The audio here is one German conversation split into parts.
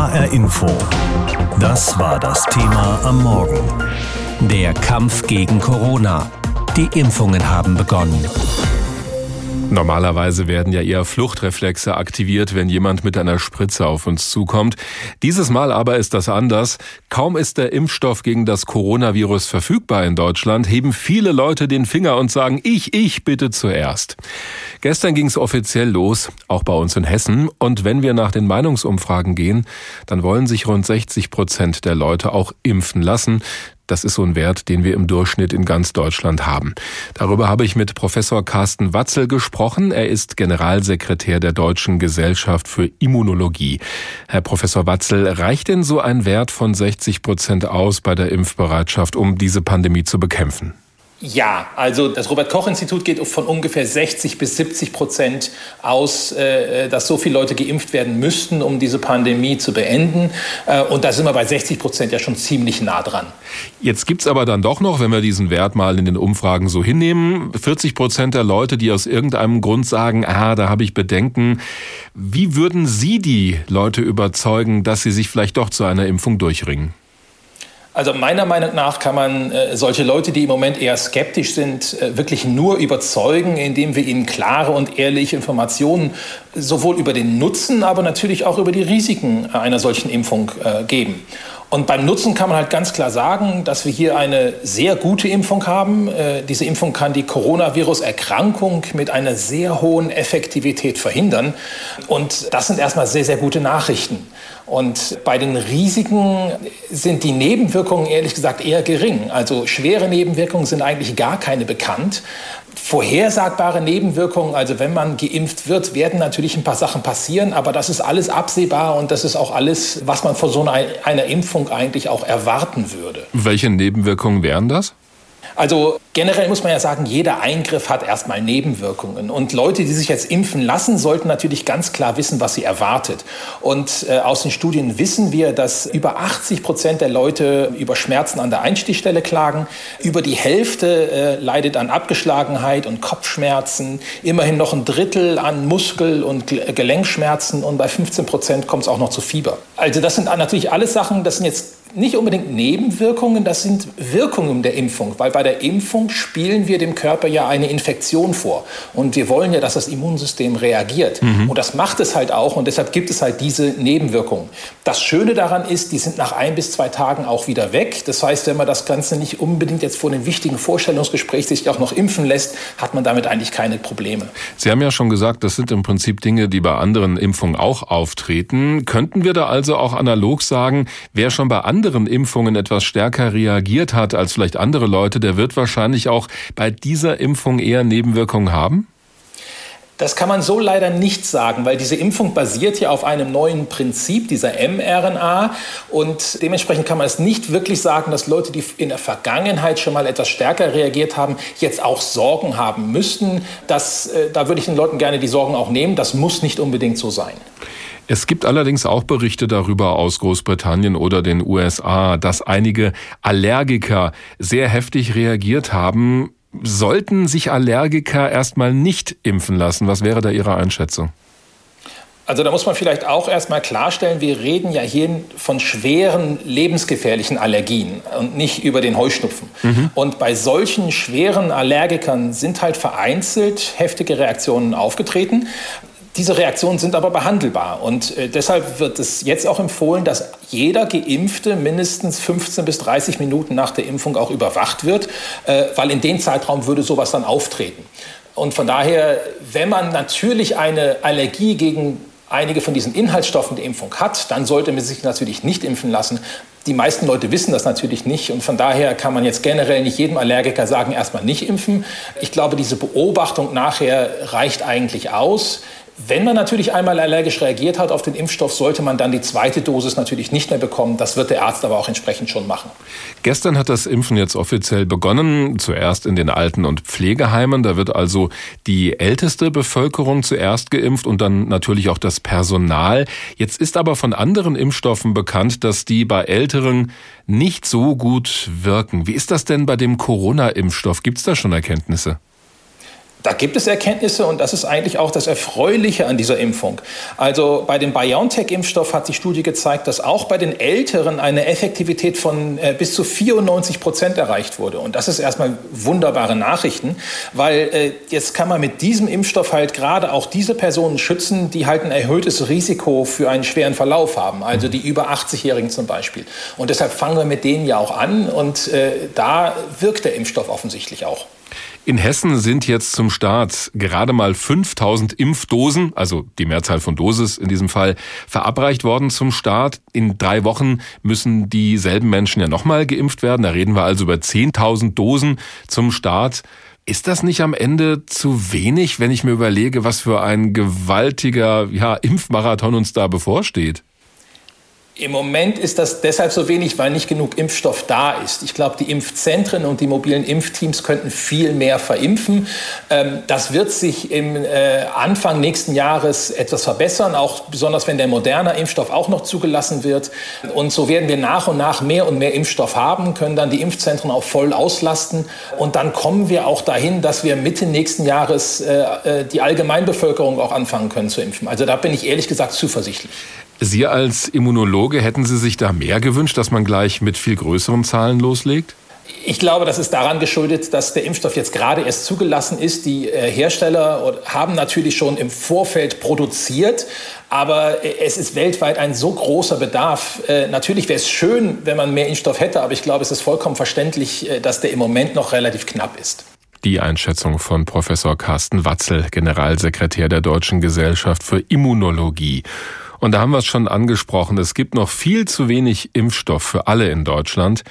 HR Info. Das war das Thema am Morgen. Der Kampf gegen Corona. Die Impfungen haben begonnen. Normalerweise werden ja eher Fluchtreflexe aktiviert, wenn jemand mit einer Spritze auf uns zukommt. Dieses Mal aber ist das anders. Kaum ist der Impfstoff gegen das Coronavirus verfügbar in Deutschland, heben viele Leute den Finger und sagen, ich, ich bitte zuerst. Gestern ging es offiziell los, auch bei uns in Hessen. Und wenn wir nach den Meinungsumfragen gehen, dann wollen sich rund 60 Prozent der Leute auch impfen lassen. Das ist so ein Wert, den wir im Durchschnitt in ganz Deutschland haben. Darüber habe ich mit Professor Carsten Watzel gesprochen. Er ist Generalsekretär der Deutschen Gesellschaft für Immunologie. Herr Professor Watzel, reicht denn so ein Wert von 60 Prozent aus bei der Impfbereitschaft, um diese Pandemie zu bekämpfen? Ja, also das Robert Koch Institut geht von ungefähr 60 bis 70 Prozent aus, äh, dass so viele Leute geimpft werden müssten, um diese Pandemie zu beenden. Äh, und da sind wir bei 60 Prozent ja schon ziemlich nah dran. Jetzt gibt's aber dann doch noch, wenn wir diesen Wert mal in den Umfragen so hinnehmen, 40 Prozent der Leute, die aus irgendeinem Grund sagen, ah, da habe ich Bedenken. Wie würden Sie die Leute überzeugen, dass sie sich vielleicht doch zu einer Impfung durchringen? Also meiner Meinung nach kann man äh, solche Leute, die im Moment eher skeptisch sind, äh, wirklich nur überzeugen, indem wir ihnen klare und ehrliche Informationen sowohl über den Nutzen, aber natürlich auch über die Risiken einer solchen Impfung äh, geben. Und beim Nutzen kann man halt ganz klar sagen, dass wir hier eine sehr gute Impfung haben. Diese Impfung kann die Coronavirus-Erkrankung mit einer sehr hohen Effektivität verhindern. Und das sind erstmal sehr, sehr gute Nachrichten. Und bei den Risiken sind die Nebenwirkungen ehrlich gesagt eher gering. Also schwere Nebenwirkungen sind eigentlich gar keine bekannt. Vorhersagbare Nebenwirkungen, also wenn man geimpft wird, werden natürlich ein paar Sachen passieren, aber das ist alles absehbar und das ist auch alles, was man von so einer Impfung eigentlich auch erwarten würde. Welche Nebenwirkungen wären das? Also generell muss man ja sagen, jeder Eingriff hat erstmal Nebenwirkungen. Und Leute, die sich jetzt impfen lassen, sollten natürlich ganz klar wissen, was sie erwartet. Und äh, aus den Studien wissen wir, dass über 80 Prozent der Leute über Schmerzen an der Einstichstelle klagen. Über die Hälfte äh, leidet an Abgeschlagenheit und Kopfschmerzen. Immerhin noch ein Drittel an Muskel- und Gelenkschmerzen. Und bei 15 Prozent kommt es auch noch zu Fieber. Also das sind natürlich alles Sachen, das sind jetzt nicht unbedingt Nebenwirkungen, das sind Wirkungen der Impfung, weil bei der Impfung spielen wir dem Körper ja eine Infektion vor und wir wollen ja, dass das Immunsystem reagiert mhm. und das macht es halt auch und deshalb gibt es halt diese Nebenwirkungen. Das Schöne daran ist, die sind nach ein bis zwei Tagen auch wieder weg. Das heißt, wenn man das Ganze nicht unbedingt jetzt vor dem wichtigen Vorstellungsgespräch sich auch noch impfen lässt, hat man damit eigentlich keine Probleme. Sie haben ja schon gesagt, das sind im Prinzip Dinge, die bei anderen Impfungen auch auftreten. Könnten wir da also auch analog sagen, wer schon bei anderen anderen Impfungen etwas stärker reagiert hat als vielleicht andere Leute, der wird wahrscheinlich auch bei dieser Impfung eher Nebenwirkungen haben? Das kann man so leider nicht sagen, weil diese Impfung basiert ja auf einem neuen Prinzip, dieser mRNA. Und dementsprechend kann man es nicht wirklich sagen, dass Leute, die in der Vergangenheit schon mal etwas stärker reagiert haben, jetzt auch Sorgen haben müssten. Das, äh, da würde ich den Leuten gerne die Sorgen auch nehmen. Das muss nicht unbedingt so sein. Es gibt allerdings auch Berichte darüber aus Großbritannien oder den USA, dass einige Allergiker sehr heftig reagiert haben. Sollten sich Allergiker erstmal nicht impfen lassen? Was wäre da Ihre Einschätzung? Also da muss man vielleicht auch erstmal klarstellen, wir reden ja hier von schweren lebensgefährlichen Allergien und nicht über den Heuschnupfen. Mhm. Und bei solchen schweren Allergikern sind halt vereinzelt heftige Reaktionen aufgetreten. Diese Reaktionen sind aber behandelbar und äh, deshalb wird es jetzt auch empfohlen, dass jeder Geimpfte mindestens 15 bis 30 Minuten nach der Impfung auch überwacht wird, äh, weil in dem Zeitraum würde sowas dann auftreten. Und von daher, wenn man natürlich eine Allergie gegen einige von diesen Inhaltsstoffen der Impfung hat, dann sollte man sich natürlich nicht impfen lassen. Die meisten Leute wissen das natürlich nicht und von daher kann man jetzt generell nicht jedem Allergiker sagen, erstmal nicht impfen. Ich glaube, diese Beobachtung nachher reicht eigentlich aus. Wenn man natürlich einmal allergisch reagiert hat auf den Impfstoff, sollte man dann die zweite Dosis natürlich nicht mehr bekommen. Das wird der Arzt aber auch entsprechend schon machen. Gestern hat das Impfen jetzt offiziell begonnen, zuerst in den Alten- und Pflegeheimen. Da wird also die älteste Bevölkerung zuerst geimpft und dann natürlich auch das Personal. Jetzt ist aber von anderen Impfstoffen bekannt, dass die bei Älteren nicht so gut wirken. Wie ist das denn bei dem Corona-Impfstoff? Gibt es da schon Erkenntnisse? Da gibt es Erkenntnisse und das ist eigentlich auch das Erfreuliche an dieser Impfung. Also bei dem BioNTech-Impfstoff hat die Studie gezeigt, dass auch bei den Älteren eine Effektivität von äh, bis zu 94 Prozent erreicht wurde. Und das ist erstmal wunderbare Nachrichten, weil äh, jetzt kann man mit diesem Impfstoff halt gerade auch diese Personen schützen, die halt ein erhöhtes Risiko für einen schweren Verlauf haben, also die über 80-Jährigen zum Beispiel. Und deshalb fangen wir mit denen ja auch an und äh, da wirkt der Impfstoff offensichtlich auch. In Hessen sind jetzt zum Start gerade mal 5000 Impfdosen, also die Mehrzahl von Dosis in diesem Fall, verabreicht worden zum Start. In drei Wochen müssen dieselben Menschen ja nochmal geimpft werden. Da reden wir also über 10.000 Dosen zum Start. Ist das nicht am Ende zu wenig, wenn ich mir überlege, was für ein gewaltiger ja, Impfmarathon uns da bevorsteht? Im Moment ist das deshalb so wenig, weil nicht genug Impfstoff da ist. Ich glaube, die Impfzentren und die mobilen Impfteams könnten viel mehr verimpfen. Ähm, das wird sich im äh, Anfang nächsten Jahres etwas verbessern, auch besonders wenn der moderne Impfstoff auch noch zugelassen wird. Und so werden wir nach und nach mehr und mehr Impfstoff haben, können dann die Impfzentren auch voll auslasten. Und dann kommen wir auch dahin, dass wir Mitte nächsten Jahres äh, äh, die Allgemeinbevölkerung auch anfangen können zu impfen. Also da bin ich ehrlich gesagt zuversichtlich. Sie als Immunologe, hätten Sie sich da mehr gewünscht, dass man gleich mit viel größeren Zahlen loslegt? Ich glaube, das ist daran geschuldet, dass der Impfstoff jetzt gerade erst zugelassen ist. Die äh, Hersteller haben natürlich schon im Vorfeld produziert, aber äh, es ist weltweit ein so großer Bedarf. Äh, natürlich wäre es schön, wenn man mehr Impfstoff hätte, aber ich glaube, es ist vollkommen verständlich, dass der im Moment noch relativ knapp ist. Die Einschätzung von Professor Carsten Watzel, Generalsekretär der Deutschen Gesellschaft für Immunologie. Und da haben wir es schon angesprochen, es gibt noch viel zu wenig Impfstoff für alle in Deutschland.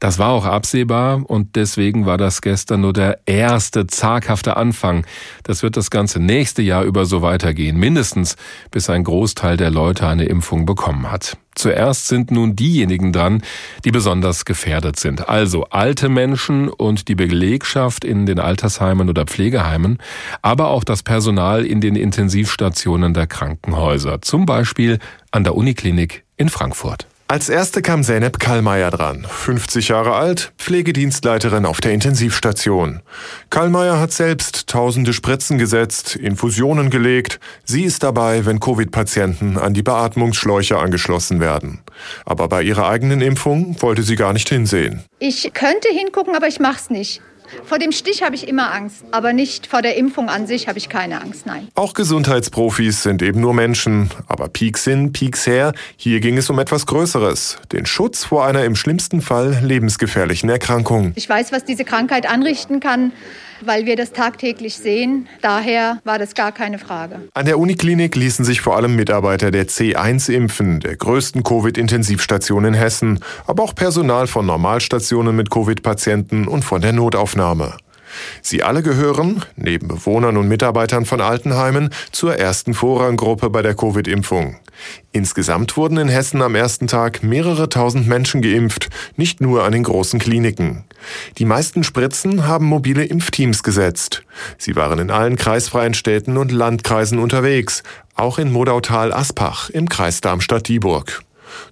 Das war auch absehbar und deswegen war das gestern nur der erste zaghafte Anfang. Das wird das ganze nächste Jahr über so weitergehen, mindestens bis ein Großteil der Leute eine Impfung bekommen hat. Zuerst sind nun diejenigen dran, die besonders gefährdet sind. Also alte Menschen und die Belegschaft in den Altersheimen oder Pflegeheimen, aber auch das Personal in den Intensivstationen der Krankenhäuser, zum Beispiel an der Uniklinik in Frankfurt. Als erste kam Zeynep Kallmeier dran, 50 Jahre alt, Pflegedienstleiterin auf der Intensivstation. Kallmeier hat selbst tausende Spritzen gesetzt, Infusionen gelegt. Sie ist dabei, wenn Covid-Patienten an die Beatmungsschläuche angeschlossen werden. Aber bei ihrer eigenen Impfung wollte sie gar nicht hinsehen. Ich könnte hingucken, aber ich mach's nicht. Vor dem Stich habe ich immer Angst, aber nicht vor der Impfung an sich habe ich keine Angst, nein. Auch Gesundheitsprofis sind eben nur Menschen. Aber Peaks hin, Peaks her, hier ging es um etwas Größeres. Den Schutz vor einer im schlimmsten Fall lebensgefährlichen Erkrankung. Ich weiß, was diese Krankheit anrichten kann weil wir das tagtäglich sehen. Daher war das gar keine Frage. An der Uniklinik ließen sich vor allem Mitarbeiter der C1 impfen, der größten Covid-Intensivstation in Hessen, aber auch Personal von Normalstationen mit Covid-Patienten und von der Notaufnahme. Sie alle gehören, neben Bewohnern und Mitarbeitern von Altenheimen, zur ersten Vorranggruppe bei der Covid-Impfung. Insgesamt wurden in Hessen am ersten Tag mehrere tausend Menschen geimpft, nicht nur an den großen Kliniken. Die meisten Spritzen haben mobile Impfteams gesetzt. Sie waren in allen kreisfreien Städten und Landkreisen unterwegs, auch in Modautal-Aspach im Kreis Darmstadt-Dieburg.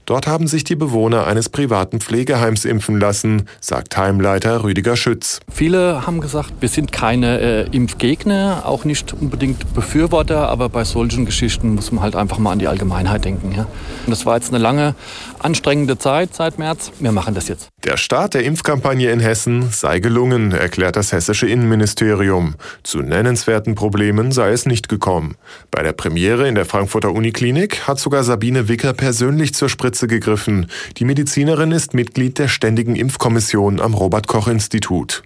Dort haben sich die Bewohner eines privaten Pflegeheims impfen lassen, sagt Heimleiter Rüdiger Schütz. Viele haben gesagt, wir sind keine äh, Impfgegner, auch nicht unbedingt Befürworter, aber bei solchen Geschichten muss man halt einfach mal an die Allgemeinheit denken. Ja? Und das war jetzt eine lange, anstrengende Zeit seit März. Wir machen das jetzt. Der Start der Impfkampagne in Hessen sei gelungen, erklärt das hessische Innenministerium. Zu nennenswerten Problemen sei es nicht gekommen. Bei der Premiere in der Frankfurter Uniklinik hat sogar Sabine Wicker persönlich zur Spritze gegriffen. Die Medizinerin ist Mitglied der Ständigen Impfkommission am Robert Koch Institut.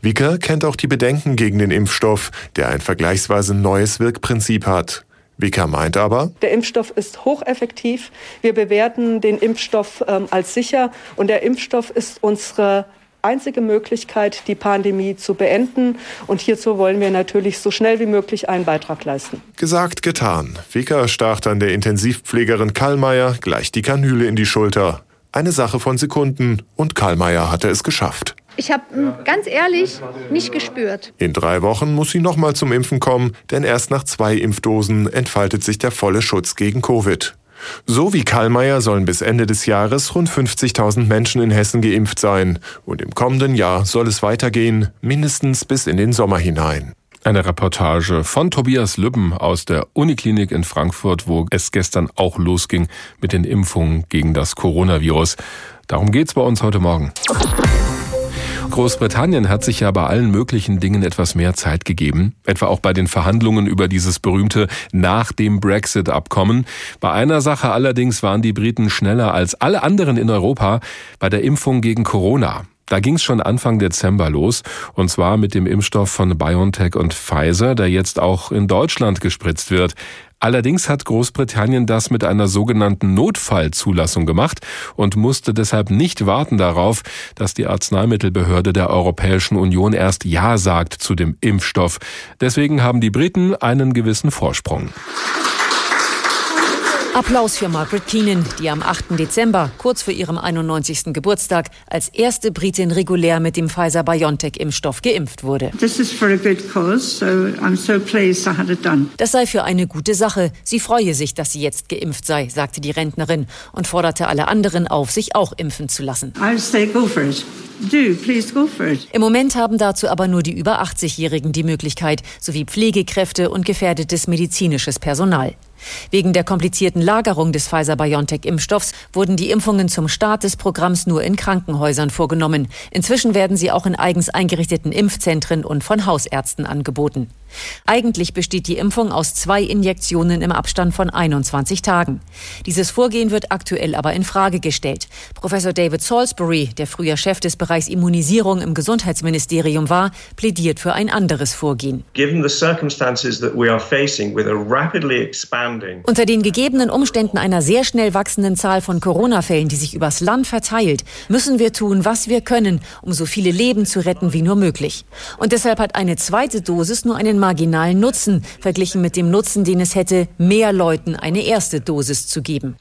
Wicker kennt auch die Bedenken gegen den Impfstoff, der ein vergleichsweise neues Wirkprinzip hat. Wicker meint aber, der Impfstoff ist hocheffektiv. Wir bewerten den Impfstoff ähm, als sicher und der Impfstoff ist unsere einzige Möglichkeit, die Pandemie zu beenden. Und hierzu wollen wir natürlich so schnell wie möglich einen Beitrag leisten. Gesagt, getan. Wicker stach dann der Intensivpflegerin Kallmeier gleich die Kanüle in die Schulter. Eine Sache von Sekunden und Kallmeier hatte es geschafft. Ich habe hm, ganz ehrlich nicht gespürt. In drei Wochen muss sie nochmal zum Impfen kommen, denn erst nach zwei Impfdosen entfaltet sich der volle Schutz gegen Covid. So wie Kallmeier sollen bis Ende des Jahres rund 50.000 Menschen in Hessen geimpft sein. Und im kommenden Jahr soll es weitergehen, mindestens bis in den Sommer hinein. Eine Reportage von Tobias Lübben aus der Uniklinik in Frankfurt, wo es gestern auch losging mit den Impfungen gegen das Coronavirus. Darum geht's bei uns heute Morgen. Großbritannien hat sich ja bei allen möglichen Dingen etwas mehr Zeit gegeben, etwa auch bei den Verhandlungen über dieses berühmte nach dem Brexit-Abkommen. Bei einer Sache allerdings waren die Briten schneller als alle anderen in Europa bei der Impfung gegen Corona. Da ging es schon Anfang Dezember los, und zwar mit dem Impfstoff von BioNTech und Pfizer, der jetzt auch in Deutschland gespritzt wird. Allerdings hat Großbritannien das mit einer sogenannten Notfallzulassung gemacht und musste deshalb nicht warten darauf, dass die Arzneimittelbehörde der Europäischen Union erst Ja sagt zu dem Impfstoff. Deswegen haben die Briten einen gewissen Vorsprung. Applaus für Margaret Keenan, die am 8. Dezember, kurz vor ihrem 91. Geburtstag, als erste Britin regulär mit dem Pfizer-BioNTech-Impfstoff geimpft wurde. Das sei für eine gute Sache. Sie freue sich, dass sie jetzt geimpft sei, sagte die Rentnerin und forderte alle anderen auf, sich auch impfen zu lassen. Im Moment haben dazu aber nur die über 80-Jährigen die Möglichkeit, sowie Pflegekräfte und gefährdetes medizinisches Personal. Wegen der komplizierten Lagerung des Pfizer-BioNTech-Impfstoffs wurden die Impfungen zum Start des Programms nur in Krankenhäusern vorgenommen. Inzwischen werden sie auch in eigens eingerichteten Impfzentren und von Hausärzten angeboten. Eigentlich besteht die Impfung aus zwei Injektionen im Abstand von 21 Tagen. Dieses Vorgehen wird aktuell aber in Frage gestellt. Professor David Salisbury, der früher Chef des Bereichs Immunisierung im Gesundheitsministerium war, plädiert für ein anderes Vorgehen. Unter den gegebenen Umständen einer sehr schnell wachsenden Zahl von Corona-Fällen, die sich übers Land verteilt, müssen wir tun, was wir können, um so viele Leben zu retten wie nur möglich. Und deshalb hat eine zweite Dosis nur einen marginalen Nutzen, verglichen mit dem Nutzen, den es hätte, mehr Leuten eine erste Dosis zu geben.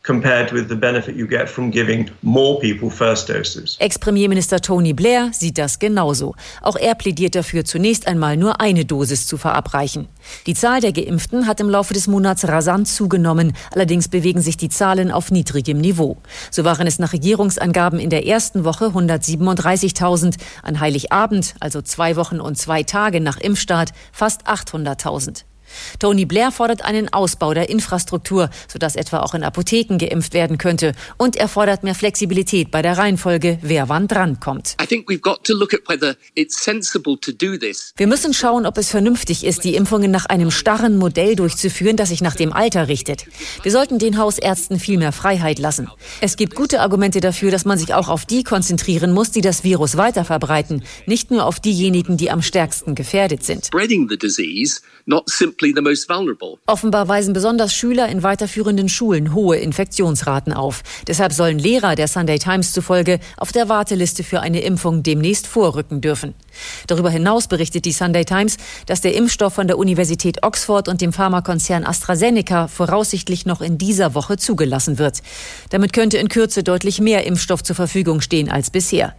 Ex-Premierminister Tony Blair sieht das genauso. Auch er plädiert dafür, zunächst einmal nur eine Dosis zu verabreichen. Die Zahl der Geimpften hat im Laufe des Monats rasant zugenommen. Allerdings bewegen sich die Zahlen auf niedrigem Niveau. So waren es nach Regierungsangaben in der ersten Woche 137.000, an Heiligabend, also zwei Wochen und zwei Tage nach Impfstart, fast 800.000. Tony Blair fordert einen Ausbau der Infrastruktur, sodass etwa auch in Apotheken geimpft werden könnte. Und er fordert mehr Flexibilität bei der Reihenfolge, wer wann drankommt. Wir müssen schauen, ob es vernünftig ist, die Impfungen nach einem starren Modell durchzuführen, das sich nach dem Alter richtet. Wir sollten den Hausärzten viel mehr Freiheit lassen. Es gibt gute Argumente dafür, dass man sich auch auf die konzentrieren muss, die das Virus weiter verbreiten, nicht nur auf diejenigen, die am stärksten gefährdet sind. Offenbar weisen besonders Schüler in weiterführenden Schulen hohe Infektionsraten auf. Deshalb sollen Lehrer der Sunday Times zufolge auf der Warteliste für eine Impfung demnächst vorrücken dürfen. Darüber hinaus berichtet die Sunday Times, dass der Impfstoff von der Universität Oxford und dem Pharmakonzern AstraZeneca voraussichtlich noch in dieser Woche zugelassen wird. Damit könnte in Kürze deutlich mehr Impfstoff zur Verfügung stehen als bisher.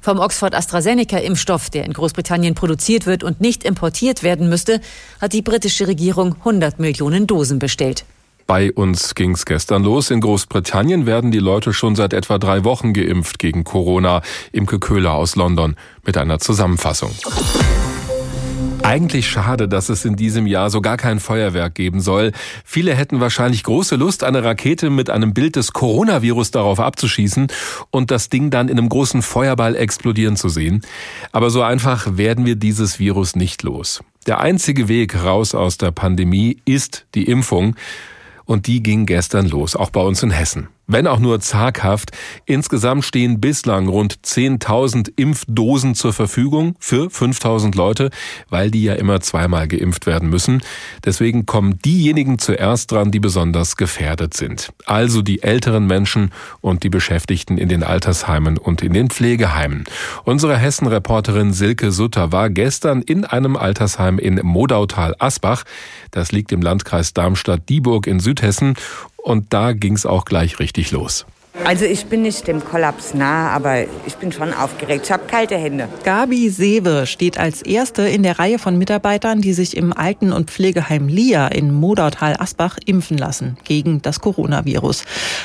Vom Oxford AstraZeneca-Impfstoff, der in Großbritannien produziert wird und nicht importiert werden müsste, hat die britische Regierung 100 Millionen Dosen bestellt. Bei uns ging's gestern los. In Großbritannien werden die Leute schon seit etwa drei Wochen geimpft gegen Corona. Imke Köhler aus London mit einer Zusammenfassung. Eigentlich schade, dass es in diesem Jahr so gar kein Feuerwerk geben soll. Viele hätten wahrscheinlich große Lust, eine Rakete mit einem Bild des Coronavirus darauf abzuschießen und das Ding dann in einem großen Feuerball explodieren zu sehen. Aber so einfach werden wir dieses Virus nicht los. Der einzige Weg raus aus der Pandemie ist die Impfung. Und die ging gestern los, auch bei uns in Hessen wenn auch nur zaghaft. Insgesamt stehen bislang rund 10.000 Impfdosen zur Verfügung für 5.000 Leute, weil die ja immer zweimal geimpft werden müssen. Deswegen kommen diejenigen zuerst dran, die besonders gefährdet sind. Also die älteren Menschen und die Beschäftigten in den Altersheimen und in den Pflegeheimen. Unsere Hessen-Reporterin Silke Sutter war gestern in einem Altersheim in Modautal-Asbach. Das liegt im Landkreis Darmstadt-Dieburg in Südhessen und da ging es auch gleich richtig los. Also ich bin nicht dem Kollaps nah, aber ich bin schon aufgeregt. Ich habe kalte Hände. Gabi Sewe steht als erste in der Reihe von Mitarbeitern, die sich im Alten- und Pflegeheim Lia in Modautal-Asbach impfen lassen gegen das Coronavirus.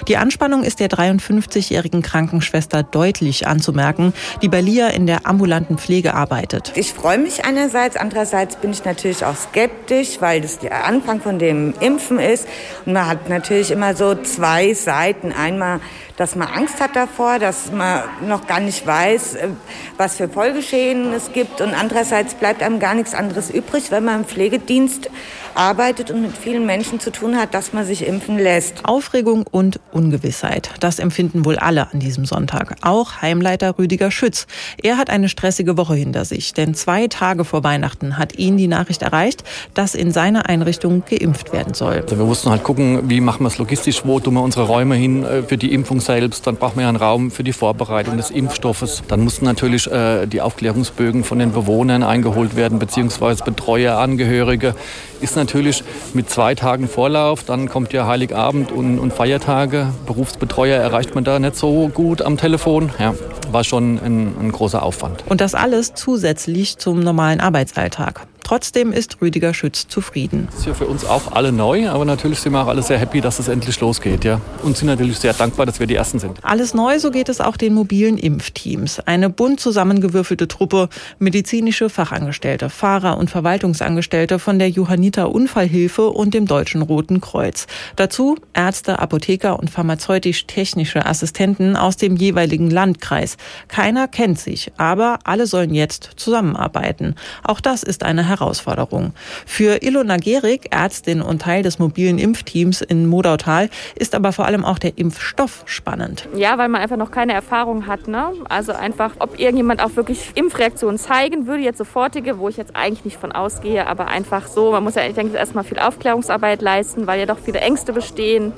Die Anspannung ist der 53-jährigen Krankenschwester deutlich anzumerken, die bei Lia in der ambulanten Pflege arbeitet. Ich freue mich einerseits, andererseits bin ich natürlich auch skeptisch, weil das der Anfang von dem Impfen ist. Und man hat natürlich immer so zwei Seiten. Einmal dass man Angst hat davor, dass man noch gar nicht weiß, äh, was für Folgeschäden es gibt. Und andererseits bleibt einem gar nichts anderes übrig, wenn man im Pflegedienst arbeitet und mit vielen Menschen zu tun hat, dass man sich impfen lässt. Aufregung und Ungewissheit. Das empfinden wohl alle an diesem Sonntag. Auch Heimleiter Rüdiger Schütz. Er hat eine stressige Woche hinter sich, denn zwei Tage vor Weihnachten hat ihn die Nachricht erreicht, dass in seiner Einrichtung geimpft werden soll. Also wir mussten halt gucken, wie machen wir es logistisch, wo tun wir unsere Räume hin äh, für die Impfung selbst. Dann brauchen wir ja einen Raum für die Vorbereitung des Impfstoffes. Dann mussten natürlich äh, die Aufklärungsbögen von den Bewohnern eingeholt werden, beziehungsweise Betreuer, Angehörige. Ist natürlich mit zwei Tagen Vorlauf, dann kommt ja Heiligabend und, und Feiertage. Berufsbetreuer erreicht man da nicht so gut am Telefon. Ja, war schon ein, ein großer Aufwand. Und das alles zusätzlich zum normalen Arbeitsalltag. Trotzdem ist Rüdiger Schütz zufrieden. Das ist ja für uns auch alle neu, aber natürlich sind wir auch alle sehr happy, dass es endlich losgeht. Ja. Und sind natürlich sehr dankbar, dass wir die Ersten sind. Alles neu, so geht es auch den mobilen Impfteams. Eine bunt zusammengewürfelte Truppe, medizinische Fachangestellte, Fahrer und Verwaltungsangestellte von der Johanniter Unfallhilfe und dem Deutschen Roten Kreuz. Dazu Ärzte, Apotheker und pharmazeutisch-technische Assistenten aus dem jeweiligen Landkreis. Keiner kennt sich, aber alle sollen jetzt zusammenarbeiten. Auch das ist eine Herausforderung. Herausforderung. Für Ilona Gerig, Ärztin und Teil des mobilen Impfteams in Modautal, ist aber vor allem auch der Impfstoff spannend. Ja, weil man einfach noch keine Erfahrung hat. Ne? Also einfach, ob irgendjemand auch wirklich Impfreaktionen zeigen würde, jetzt sofortige, wo ich jetzt eigentlich nicht von ausgehe, aber einfach so, man muss ja, ich denke, erstmal viel Aufklärungsarbeit leisten, weil ja doch viele Ängste bestehen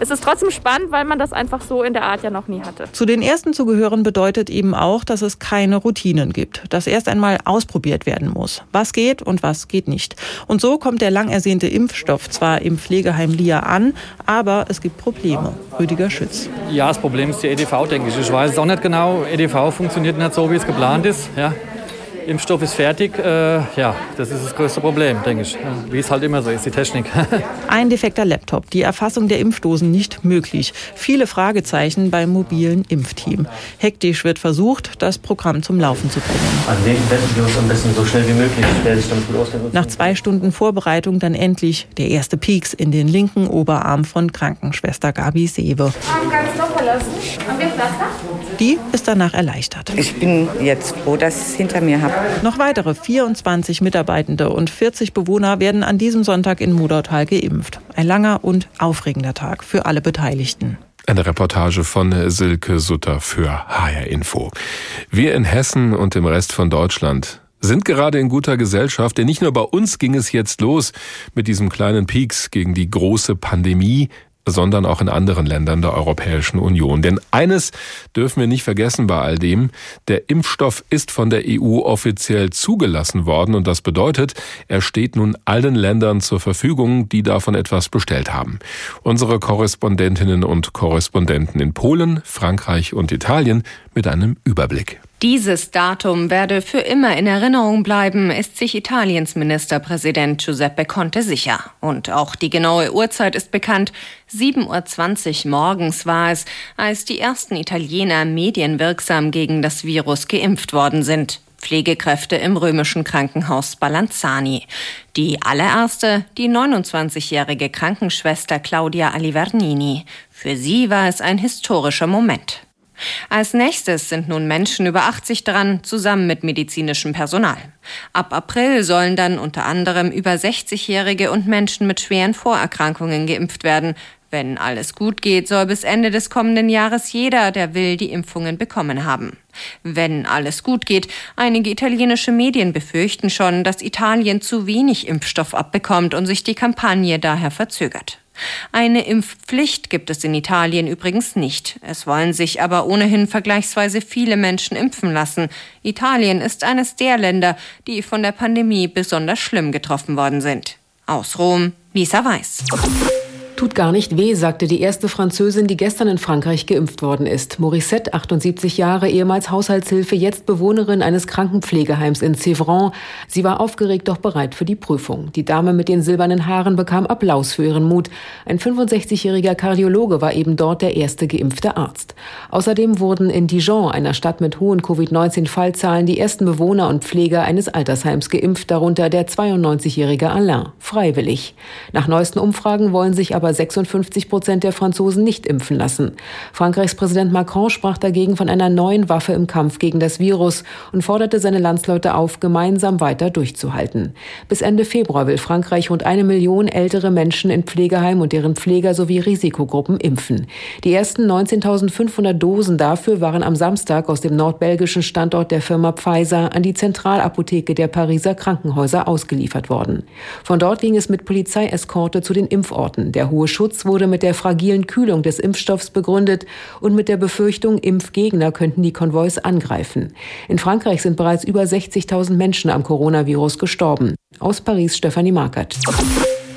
es ist trotzdem spannend, weil man das einfach so in der Art ja noch nie hatte. Zu den ersten zu gehören bedeutet eben auch, dass es keine Routinen gibt, dass erst einmal ausprobiert werden muss, was geht und was geht nicht. Und so kommt der lang ersehnte Impfstoff zwar im Pflegeheim Lia an, aber es gibt Probleme. Rüdiger Schütz. Ja, das Problem ist die EDV, denke ich. Ich weiß es auch nicht genau. EDV funktioniert nicht so, wie es geplant ist. Ja. Impfstoff ist fertig. Äh, ja, das ist das größte Problem, denke ich. Wie es halt immer so ist, die Technik. Ein defekter Laptop, die Erfassung der Impfdosen nicht möglich. Viele Fragezeichen beim mobilen Impfteam. Hektisch wird versucht, das Programm zum Laufen zu bringen. Also uns am besten so schnell wie möglich. Nach zwei Stunden Vorbereitung dann endlich der erste Peaks in den linken Oberarm von Krankenschwester Gabi Sewe. Die ist danach erleichtert. Ich bin jetzt froh, dass ich es hinter mir habe. Noch weitere 24 Mitarbeitende und 40 Bewohner werden an diesem Sonntag in Mudautal geimpft. Ein langer und aufregender Tag für alle Beteiligten. Eine Reportage von Silke Sutter für HR Info. Wir in Hessen und im Rest von Deutschland sind gerade in guter Gesellschaft, denn nicht nur bei uns ging es jetzt los mit diesem kleinen Peaks gegen die große Pandemie sondern auch in anderen Ländern der Europäischen Union. Denn eines dürfen wir nicht vergessen bei all dem, der Impfstoff ist von der EU offiziell zugelassen worden und das bedeutet, er steht nun allen Ländern zur Verfügung, die davon etwas bestellt haben. Unsere Korrespondentinnen und Korrespondenten in Polen, Frankreich und Italien mit einem Überblick. Dieses Datum werde für immer in Erinnerung bleiben, ist sich Italiens Ministerpräsident Giuseppe Conte sicher. Und auch die genaue Uhrzeit ist bekannt. 7.20 Uhr morgens war es, als die ersten Italiener medienwirksam gegen das Virus geimpft worden sind. Pflegekräfte im römischen Krankenhaus Balanzani. Die allererste, die 29-jährige Krankenschwester Claudia Alivernini. Für sie war es ein historischer Moment. Als nächstes sind nun Menschen über 80 dran, zusammen mit medizinischem Personal. Ab April sollen dann unter anderem über 60-Jährige und Menschen mit schweren Vorerkrankungen geimpft werden. Wenn alles gut geht, soll bis Ende des kommenden Jahres jeder, der will, die Impfungen bekommen haben. Wenn alles gut geht, einige italienische Medien befürchten schon, dass Italien zu wenig Impfstoff abbekommt und sich die Kampagne daher verzögert. Eine Impfpflicht gibt es in Italien übrigens nicht. Es wollen sich aber ohnehin vergleichsweise viele Menschen impfen lassen. Italien ist eines der Länder, die von der Pandemie besonders schlimm getroffen worden sind. Aus Rom, Lisa Weiß. Tut gar nicht weh, sagte die erste Französin, die gestern in Frankreich geimpft worden ist. Morissette, 78 Jahre, ehemals Haushaltshilfe, jetzt Bewohnerin eines Krankenpflegeheims in Cévran. Sie war aufgeregt, doch bereit für die Prüfung. Die Dame mit den silbernen Haaren bekam Applaus für ihren Mut. Ein 65-jähriger Kardiologe war eben dort der erste geimpfte Arzt. Außerdem wurden in Dijon, einer Stadt mit hohen Covid-19-Fallzahlen, die ersten Bewohner und Pfleger eines Altersheims geimpft, darunter der 92-jährige Alain, freiwillig. Nach neuesten Umfragen wollen sich aber 56 Prozent der Franzosen nicht impfen lassen. Frankreichs Präsident Macron sprach dagegen von einer neuen Waffe im Kampf gegen das Virus und forderte seine Landsleute auf, gemeinsam weiter durchzuhalten. Bis Ende Februar will Frankreich rund eine Million ältere Menschen in Pflegeheimen und deren Pfleger sowie Risikogruppen impfen. Die ersten 19.500 Dosen dafür waren am Samstag aus dem nordbelgischen Standort der Firma Pfizer an die Zentralapotheke der Pariser Krankenhäuser ausgeliefert worden. Von dort ging es mit Polizeieskorte zu den Impforten. Der hohe Schutz wurde mit der fragilen Kühlung des Impfstoffs begründet und mit der Befürchtung, Impfgegner könnten die Konvois angreifen. In Frankreich sind bereits über 60.000 Menschen am Coronavirus gestorben. Aus Paris Stefanie Markert.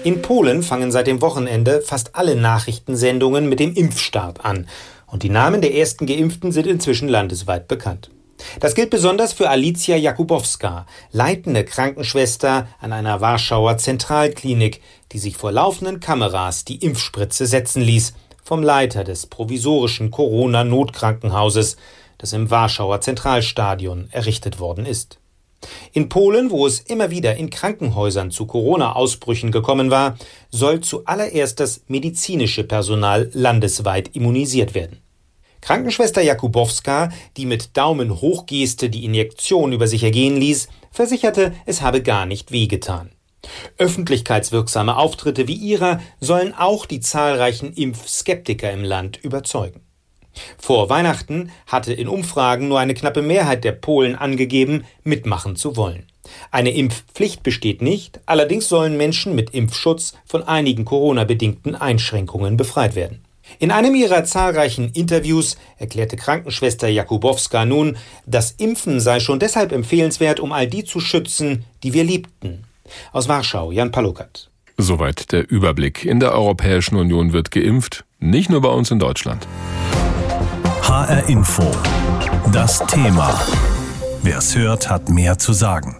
In Polen fangen seit dem Wochenende fast alle Nachrichtensendungen mit dem Impfstart an. Und die Namen der ersten Geimpften sind inzwischen landesweit bekannt. Das gilt besonders für Alicia Jakubowska, leitende Krankenschwester an einer Warschauer Zentralklinik, die sich vor laufenden Kameras die Impfspritze setzen ließ, vom Leiter des provisorischen Corona-Notkrankenhauses, das im Warschauer Zentralstadion errichtet worden ist. In Polen, wo es immer wieder in Krankenhäusern zu Corona-Ausbrüchen gekommen war, soll zuallererst das medizinische Personal landesweit immunisiert werden. Krankenschwester Jakubowska, die mit Daumen-Hochgeste die Injektion über sich ergehen ließ, versicherte, es habe gar nicht wehgetan. Öffentlichkeitswirksame Auftritte wie ihrer sollen auch die zahlreichen Impfskeptiker im Land überzeugen. Vor Weihnachten hatte in Umfragen nur eine knappe Mehrheit der Polen angegeben, mitmachen zu wollen. Eine Impfpflicht besteht nicht, allerdings sollen Menschen mit Impfschutz von einigen Corona-bedingten Einschränkungen befreit werden. In einem ihrer zahlreichen Interviews erklärte Krankenschwester Jakubowska nun, das Impfen sei schon deshalb empfehlenswert, um all die zu schützen, die wir liebten. Aus Warschau, Jan Palukat. Soweit der Überblick. In der Europäischen Union wird geimpft, nicht nur bei uns in Deutschland. HR Info. Das Thema. Wer es hört, hat mehr zu sagen.